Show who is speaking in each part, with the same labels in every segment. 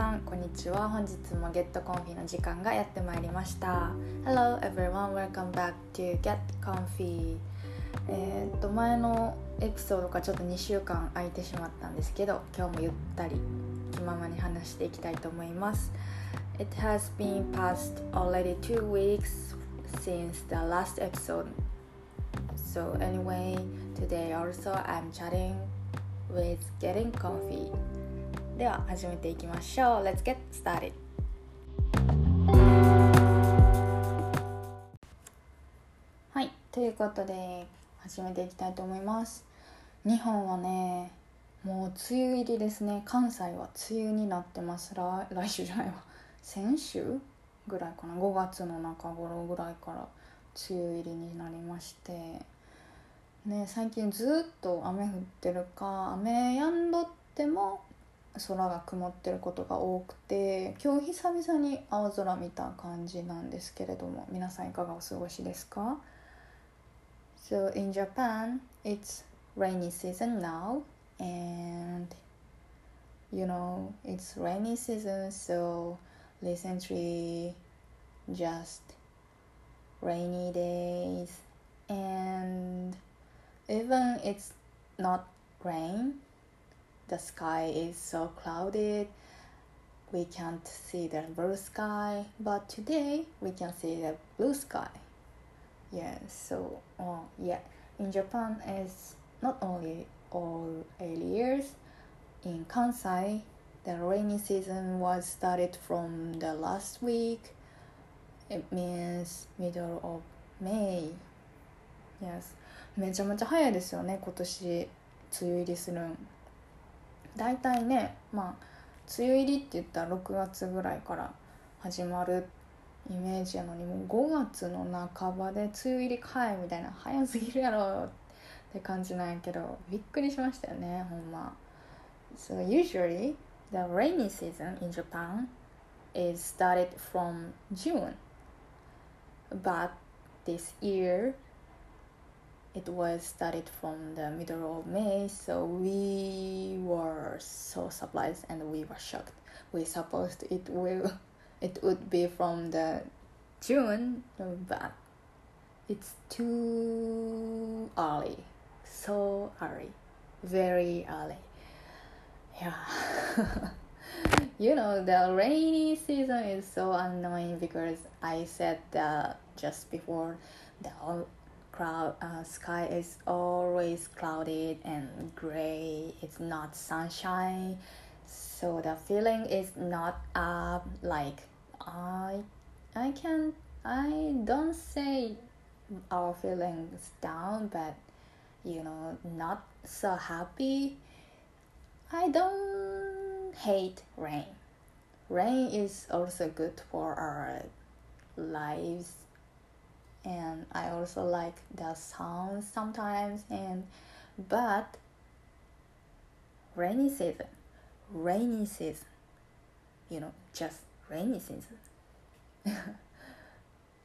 Speaker 1: さんこんにちは本日もゲットコンフィの時間がやってまいりました Hello everyone welcome back to Get Comfy え、っと前のエピソードがちょっと2週間空いてしまったんですけど今日もゆったり気ままに話していきたいと思います It has been past already two weeks since the last episode So anyway today also I'm chatting with getting comfy では始めていきましょう。Let's get started. はいということで始めていきたいと思います。日本はねもう梅雨入りですね。関西は梅雨になってます。来来週じゃないわ。先週ぐらいかな。5月の中頃ぐらいから梅雨入りになりまして。ね最近ずっと雨降ってるか雨やんどっても空が曇ってることが多くて今日久々に青空見た感じなんですけれども皆さんいかがお過ごしですか So in Japan it's rainy season now and you know it's rainy season so recently just rainy days and even it's not rain the sky is so clouded we can't see the blue sky but today we can see the blue sky yeah so uh, yeah in japan it's not only all areas in kansai the rainy season was started from the last week it means middle of may yes めちゃめちゃ早いですよね今年梅雨入りするん 大体ねまあ梅雨入りって言ったら6月ぐらいから始まるイメージやのにもう5月の半ばで梅雨入りかいみたいな早すぎるやろって感じなんやけどびっくりしましたよねほんま。So usually the rainy season in Japan is started from June. But this year it was started from the middle of May, so we were so surprised and we were shocked. We supposed it will it would be from the June, but it's too early, so early, very early. Yeah. you know the rainy season is so annoying because I said that just before the cloud uh, sky is always clouded and gray. It's not sunshine. So the feeling is not up like i i can i don't say our feelings down but you know not so happy. I don't hate rain. Rain is also good for our lives and I also like the sounds sometimes and but rainy season rainy season you know just rainy season.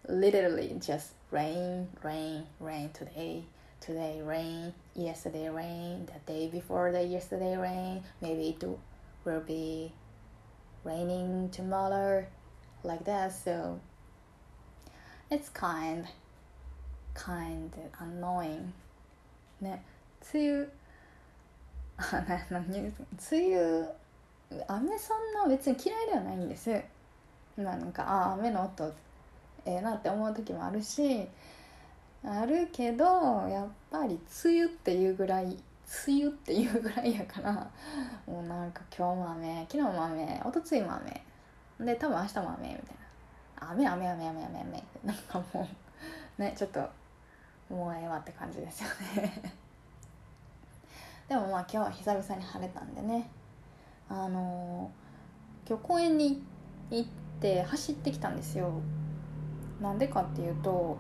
Speaker 1: Literally just rain rain rain today today rain yesterday rain the day before the yesterday rain maybe it will be raining tomorrow like that so it's kind. Kind. Annoying. ね。梅雨。あな何？梅雨。雨そんな別に嫌いではないんです。まあなんかああ雨の音ええなって思う時もあるしあるけどやっぱり梅雨っていうぐらい梅雨っていうぐらいやからもうなんか今日も雨昨日も雨一昨日も雨。で多分明日も雨みたいな。雨雨雨雨雨雨。なんかもうねちょっともうええわって感じですよね。でもまあ今日は久々に晴れたんでね。あのー、今日公園に行って走ってきたんですよ。なんでかっていうと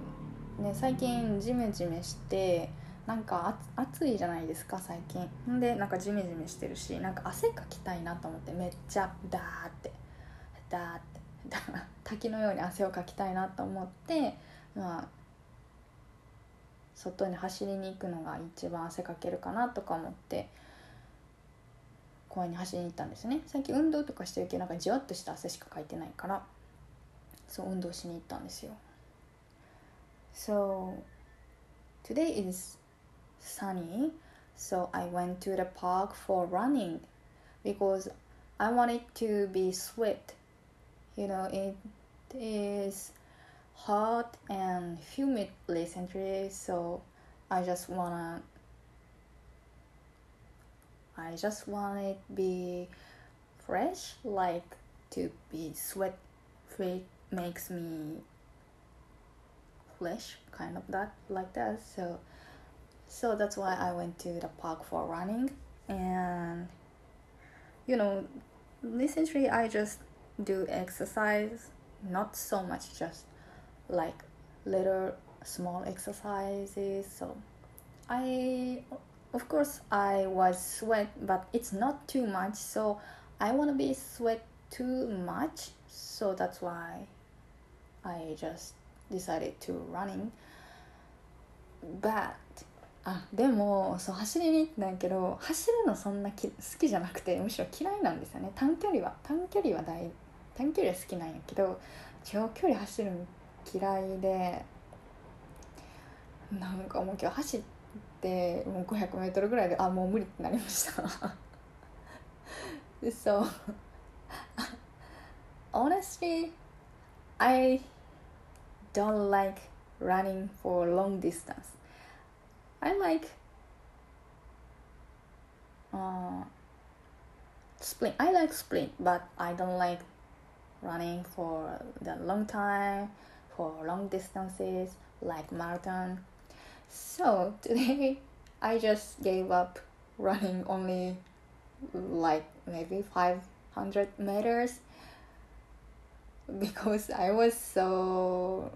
Speaker 1: ね最近ジメジメしてなんか暑いじゃないですか最近。んでなんかジメジメしてるしなんか汗かきたいなと思ってめっちゃダーってダーって 滝のように汗をかきたいなと思ってまあ外に走りに行くのが一番汗かけるかなとか思って公園に走りに行ったんですね。最近運動とかしてるけどなんかじわっとした汗しかかいてないからそう運動しに行ったんですよ。So today is sunny. So I went to the park for running because I wanted to be sweat you know it is hot and humid recently so I just wanna I just want it be fresh like to be sweat free makes me flesh kind of that like that so so that's why I went to the park for running and you know recently I just do exercise not so much just like little small exercises so I of course I was sweat but it's not too much so I want to be sweat too much so that's why I just decided to running but あでもそう走りに行ったんやけど走るのそんなき好きじゃなくてむしろ嫌いなんですよね短距離は短距離は大 短距離は好きなんやけど長距離走るの嫌いでなんかもう今日走ってもう 500m ぐらいであもう無理ってなりました so honestly I don't like running for long distance I like uh, sprint I like sprint but I don't like running for the long time for long distances like marathon so today I just gave up running only like maybe 500 meters because I was so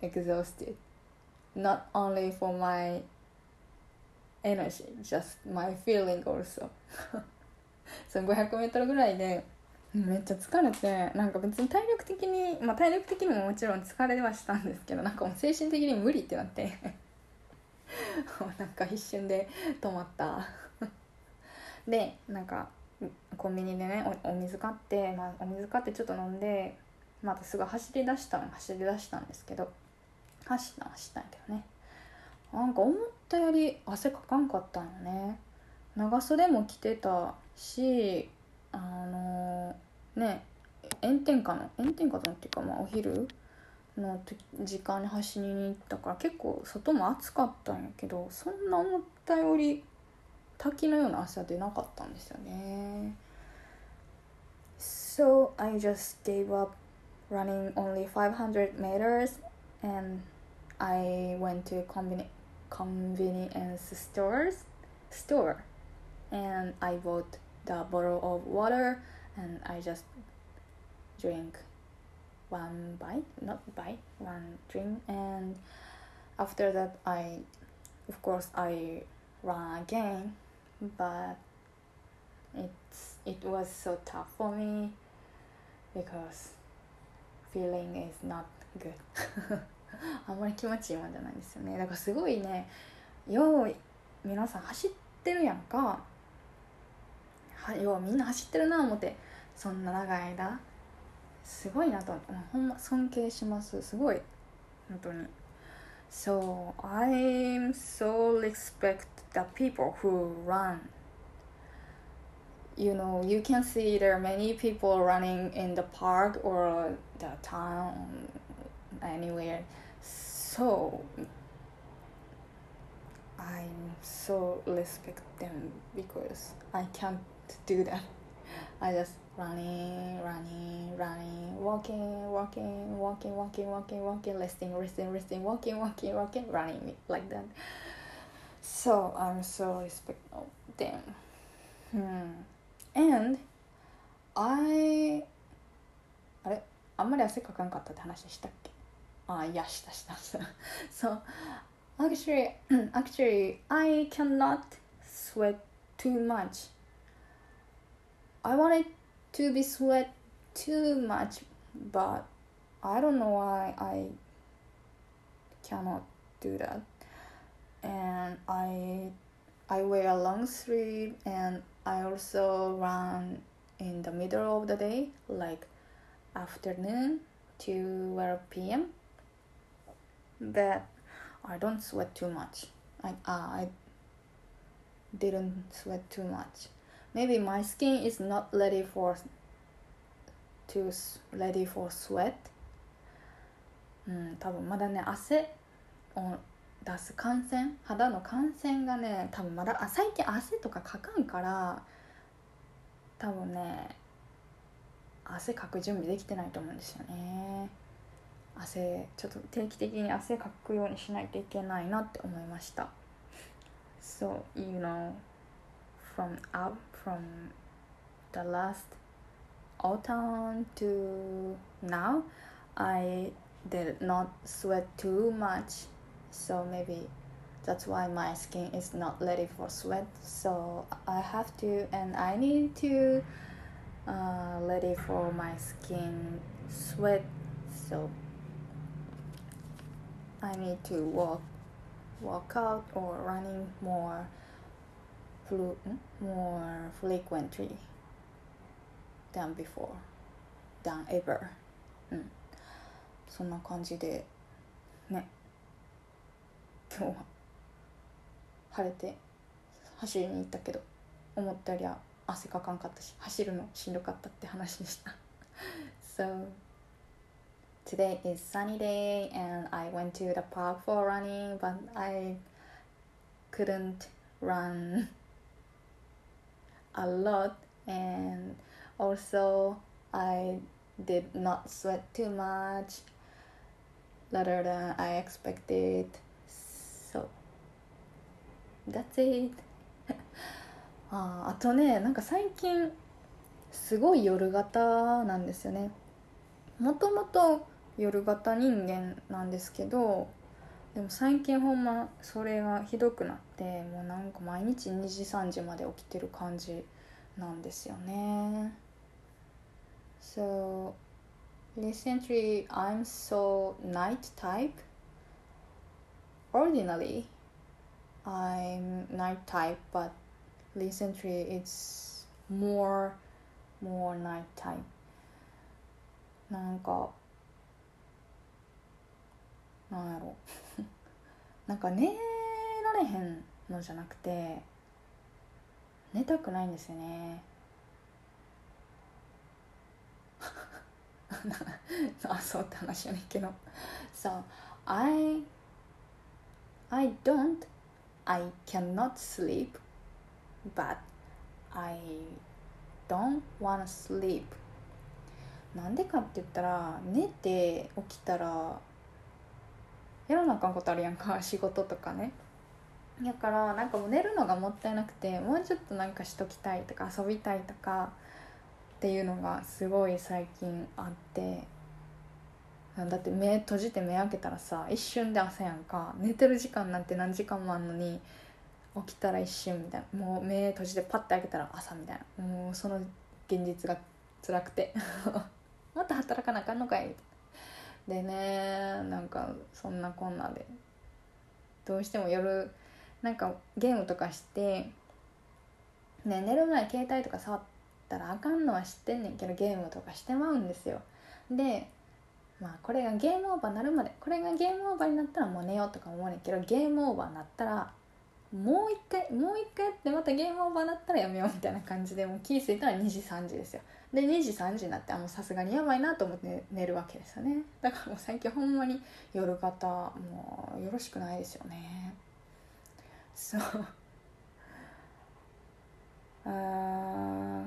Speaker 1: exhausted. Not only for my energy, just my feeling also. その500メートルぐらいで めっちゃ疲れてなんか別に体力的にまあ体力的にももちろん疲れはしたんですけどなんかもう精神的に無理ってなって。なんか一瞬で止まった。でなんかコンビニでねおお水買って、まあ、お水買ってちょっと飲んでまたすぐ走り出したの走り出したんですけど走った走ったんやけどね。なんか思ったより汗かかんかったんよね。長袖も着てたしあのね炎天下の炎天下のっていうかまあお昼の時間に走りに行ったから結構外も暑かったんやけどそんな思ったより滝のような汗は出なかったんですよね So I just gave up running only 500 meters and I went to conveni- convenience stores store and I bought the bottle of water and I just drink one bite not bite one drink and after that I of course I run again but it's it was so tough for me because feeling is not good あんまり気持ちいいもんじゃないんですよねだからすごいねよう皆さん走ってるやんか はようみんな走ってるな思ってそんな長い間すごいなとほんま尊敬しますすごい本当に So I'm so respect the people who run you know you can see there are many people running in the park or the town anywhere so i'm so respect them because i can't do that i just running running running walking walking walking walking walking walking resting resting resting walking walking walking running like that so i'm so respect them hmm and I あれあんまり汗かかんかったって話したっけあいやしたしたした so actually actually I cannot sweat too much I wanted to be sweat too much but I don't know why I cannot do that and I I wear a long sleeve and I also run in the middle of the day, like afternoon to 12 p.m. But I don't sweat too much. I, uh, I didn't sweat too much. Maybe my skin is not ready for to ready for sweat. うん、多分まだね汗を出す感染肌の感染がね多分まだあ最近汗とかかかんから多分ね汗かく準備できてないと思うんですよね汗ちょっと定期的に汗かくようにしないといけないなって思いました So you know from up from the last autumn to now I did not sweat too much. So maybe that's why my skin is not ready for sweat. So i have to and i need to uh, ready for my skin sweat. So i need to walk walk out or running more flu- more frequently than before than ever うんそんな感じでね今日は晴れて走りに行ったけど思ったよりは汗かかんかったし走るのしんどかったって話でした So today is sunny day and I went to the park for running but I couldn't run a lot and also I did not sweat too much rather than I expected So That's it ああとねなんか最近すごい夜型なんですよねもともと夜型人間なんですけどでも最近ほんまそれがひどくなってもうなんか毎日2時3時まで起きてる感じなんですよね So recently I'm so night type ordinarily I'm night type, but recently it's more more night type なんかなんやろ。なんか寝られへんのじゃなくて寝たくないんですよね。あそうって話やねんけど。So I I don't I cannot sleep, but I don't wanna sleep. なんでかって言ったら寝て起きたらやらなあかんことあるやんか 仕事とかね。だからなんかもう寝るのがもったいなくてもうちょっとなんかしときたいとか遊びたいとかっていうのがすごい最近あって。だって目閉じて目開けたらさ一瞬で朝やんか。寝てる時間なんて何時間もあんのに起きたら一瞬みたいな。もう目閉じてパッて開けたら朝みたいな。もうその現実が辛くて。また働かなあかんのかい。でねなんかそんなこんなで。どうしても夜なんかゲームとかしてね寝る前携帯とか触ったらあかんのは知ってんねんけどゲームとかしてまうんですよ。でまあこれがゲームオーバーになるまでこれがゲームオーバーになったらもう寝ようとか思うねんけどゲームオーバーになったらもう一回もう一回やってまたゲームオーバーになったらやめようみたいな感じでもう気付いたら2時3時ですよ。で2時3時になってあもうさすがにやばいなと思って寝るわけですよねだからもう最近ほんまに夜型もうよろしくないですよねそう uh,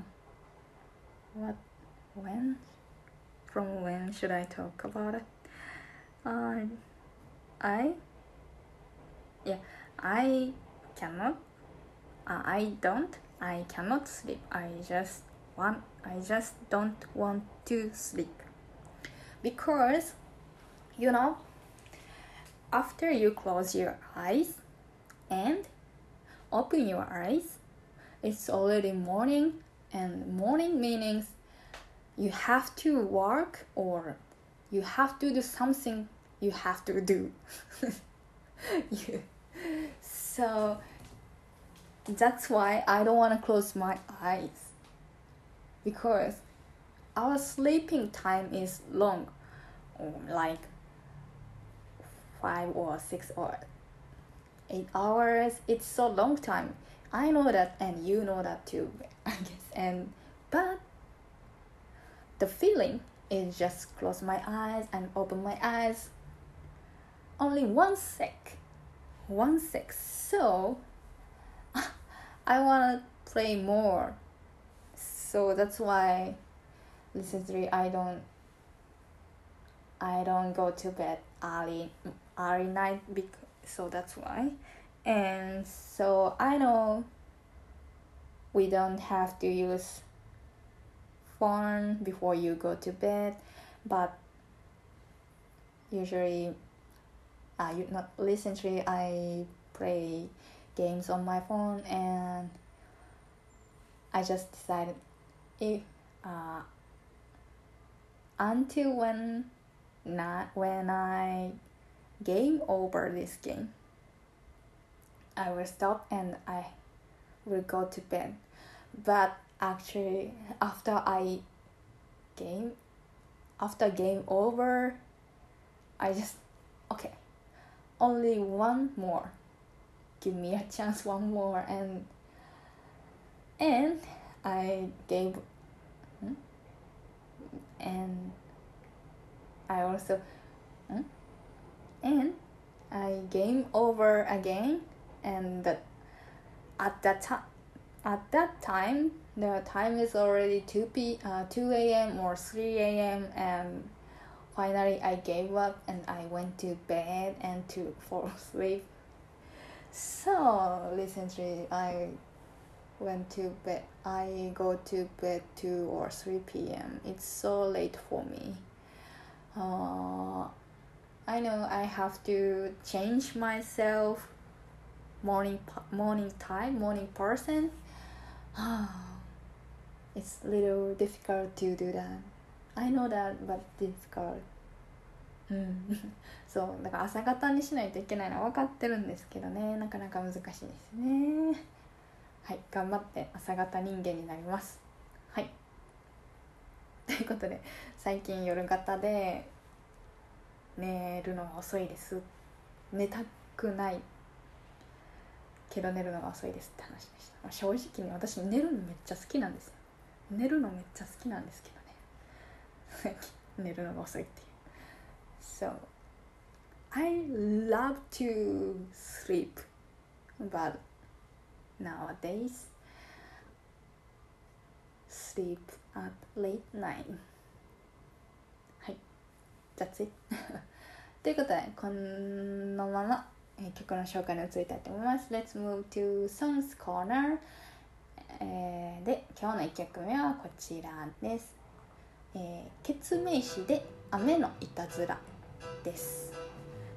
Speaker 1: what when from when should I talk about it? Uh, I yeah I cannot uh, I don't I cannot sleep I just want I just don't want to sleep. Because you know after you close your eyes and open your eyes it's already morning and morning meanings you have to work or you have to do something you have to do. You, so that's why I don't want to close my eyes because our sleeping time is long um, like five or six or eight hours. It's so long time. I know that and you know that too i guess. And but the feeling is just close my eyes and open my eyes only one sec one sec. So i want to play more so that's why recently i don't i don't go to bed early early night because so that's why. And so i know we don't have to use phone before you go to bed but usually uh, you not recently i play games on my phone and i just decided if uh, until when not when i game over this game i will stop and i will go to bed. But actually after i game after game over i just okay only one more. Give me a chance one more and and i gave hmm? and i also hmm? and I game over again and at that time at that time the time is already 2 p uh, 2 a.m or 3 a.m and finally i gave up and i went to bed and to fall asleep so recently i went to bed i go to bed 2 or 3 p.m it's so late for me uh, I know I have to change myself morning morning time morning person it's a little difficult to do that I know that but difficult うんそうだから朝方にしないといけないのは分かってるんですけどねなかなか難しいですね はい頑張って朝方人間になります。はい。ということで最近夜型で寝るのが遅いです。寝たくない。けど寝るのが遅いですって話でした、まあ、正直に私寝るのめっちゃ好きなんですよ。寝るのめっちゃ好きなんですけどね。寝るのが遅いっていう。So I love to sleep but nowadays sleep at late night はい That's it ということでこのまま、曲の紹介に移りたいと思います Let's move to Songs Corner、えー、で今日の1曲目はこちらです、えー、決名詞で雨のいたずらです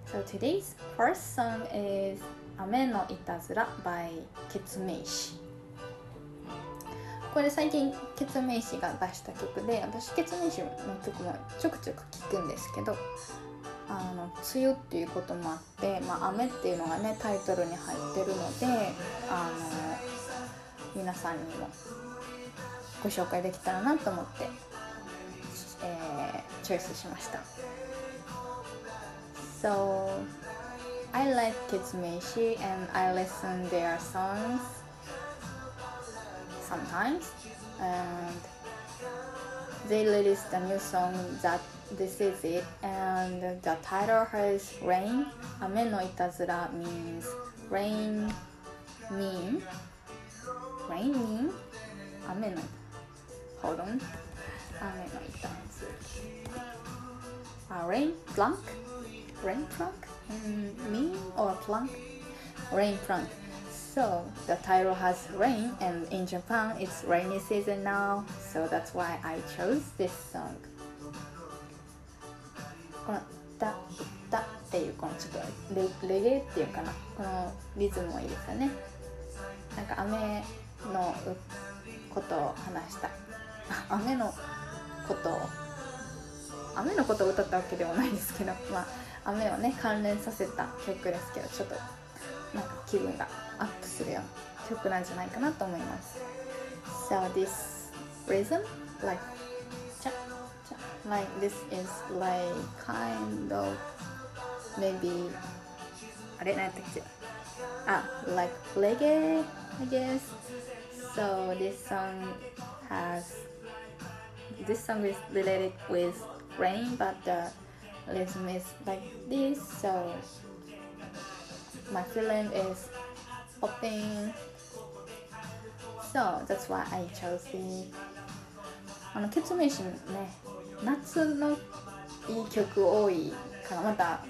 Speaker 1: So today's first song is 雨のいたずら by 決名詞これ最近ケツメイシが出した曲で私ケツメイシの曲もちょくちょく聴くんですけどあの梅雨っていうこともあって、まあ、雨っていうのがねタイトルに入ってるのであの皆さんにもご紹介できたらなと思って、えー、チョイスしました。So I like Kids Meishi and I listen their songs sometimes and they released a new song that this is it and the title has rain. Ame no itazura means rain mean rain mean ame no hold on. Ame no itazura uh, rain plunk rain plunk mm, mean or plunk rain plunk So the title has rain, and in Japan it's rainy season now, so that's why I chose this song. この「ダダ」っていうこのちょっとレレゲエっていうかなこのリズムもいいですよねなんか雨のことを話した雨のことを雨のことを歌ったわけではないですけどまあ雨をね関連させた曲ですけどちょっとなんか気分がアップするよっ 曲なんじゃないかなと思います So this rhythm like cha cha like this is like kind of maybe あれ何やったっけあ like reggae I guess so this song has this song is related with rain but the rhythm is like this so my feeling is popping so that's why I chose the あのケツメイシね夏のいい曲多いからまた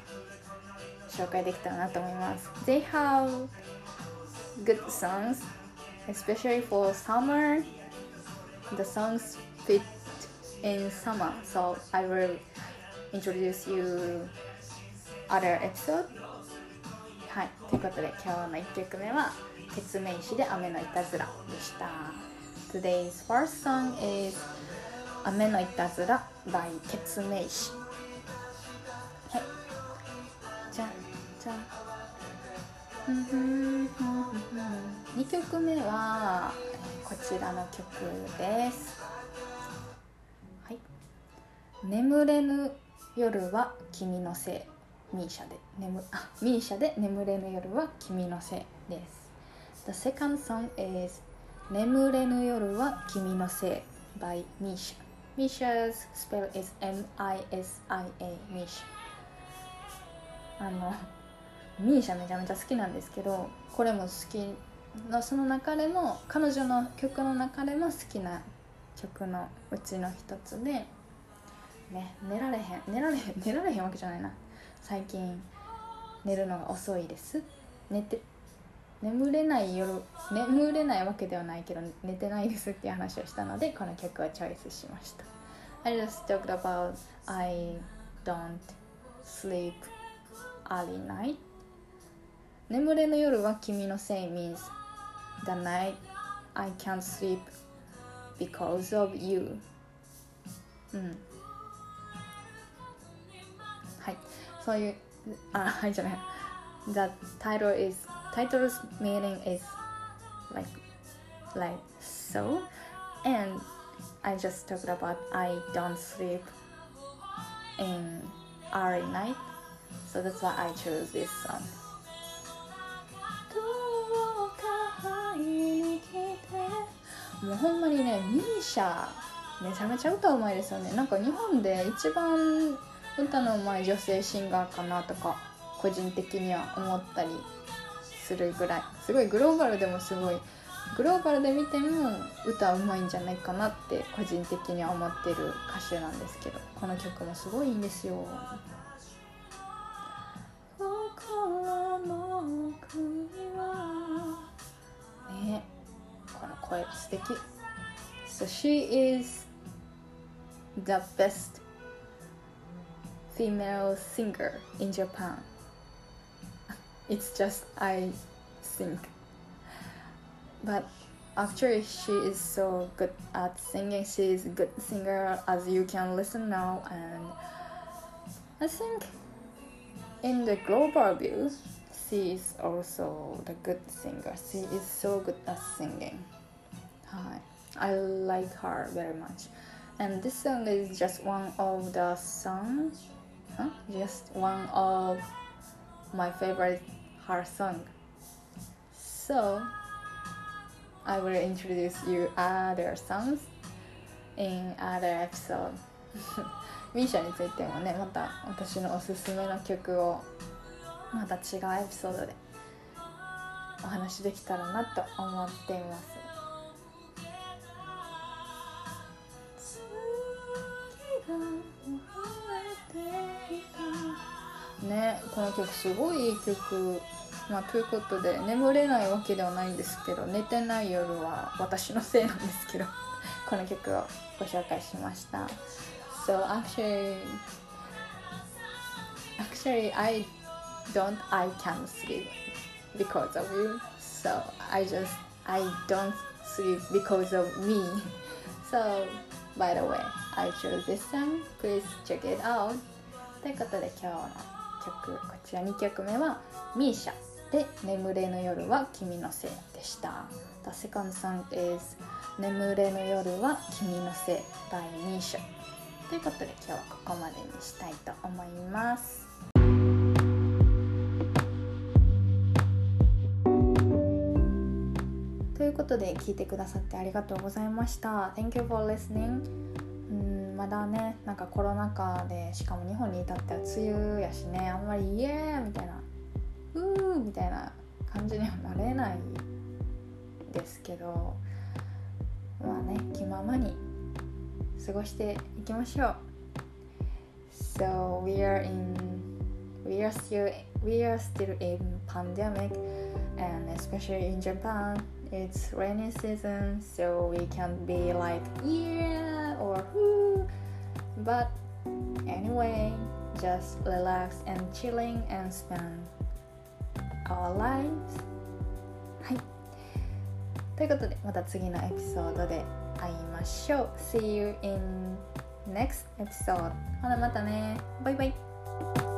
Speaker 1: 紹介できたらなと思います They have good songs especially for summer the songs fit in summer so I will introduce you other episode? はいということで今日の1曲目は「ケツメイシで雨のいたずら」でした。Today's first song is「雨のいたずら」by ケツメイシ。はい。じゃんじゃ。ん2曲目はこちらの曲です。はい「眠れぬ夜は君のせい」ミーシャで眠あミーシャで眠れぬ夜は君のせいです。The second song is 眠れぬ夜は君のせい by ミーシャ Misha's spell is M-I-S-I-A ミーシャあのミーシャめちゃめちゃ好きなんですけどこれも好きのその中でも彼女の曲の中でも好きな曲のうちの一つでね寝られへん寝られへん寝られへんわけじゃないな。最近寝るのが遅いです。寝て眠れない夜眠れないわけではないけど寝てないですっていう話をしたのでこの曲をチョイスしました。I just talked about I don't sleep early night. 眠れぬ夜は君のせい means the night I can't sleep because of you. うん。そういうあはいじゃない The title is title's meaning is like like so and I just talked about I don't sleep in early night so that's why I chose this song もうほんまにねミーシャめちゃめちゃ歌うまいですよねなんか日本で一番 歌のうまい女性シンガーかなとか個人的には思ったりするぐらい。すごいグローバルでもすごいグローバルで見ても歌うまいんじゃないかなって個人的には思ってる歌手なんですけどこの曲もすごいいいんですよ。ね。この声素敵。So she is the best female singer in Japan. It's just I think. But actually she is so good at singing she is a good singer as you can listen now and I think in the global view she is also the good singer. She is so good at singing. Hi. I like her very much. And this song is just one of the songs huh? just one of my favorite her song so I will introduce you other songs in other episode ミーシャについてもねまた私のおすすめの曲をまた違うエピソードでお話できたらなと思っていますねこの曲すごいいい曲まあということで眠れないわけではないんですけど寝てない夜は私のせいなんですけどこの曲をご紹介しました So actually actually I don't I can't sleep because of you so I just I don't sleep because of me so by the way I chose this song please check it out ということで今日の曲こちら2曲目はミーシャで「眠れぬ夜は君のせい」でした。The second song is「眠れぬ夜は君のせい」第2章ということで今日はここまでにしたいと思います。ということで聞いてくださってありがとうございました。Thank you for listening まだねなんかコロナ禍でしかも日本に至っては梅雨やしねあんまりイエーイみたいなうーみたいな感じにはなれないですけどまあね気ままに過ごしていきましょう So we are in we are still we are still in pandemic and especially in Japan it's rainy season so we can't be like yeah or whoo but anyway just relax and chilling and spend our lives はいということでまた次のエピソードで会いましょう See you in next episode ほなまたねバイバイ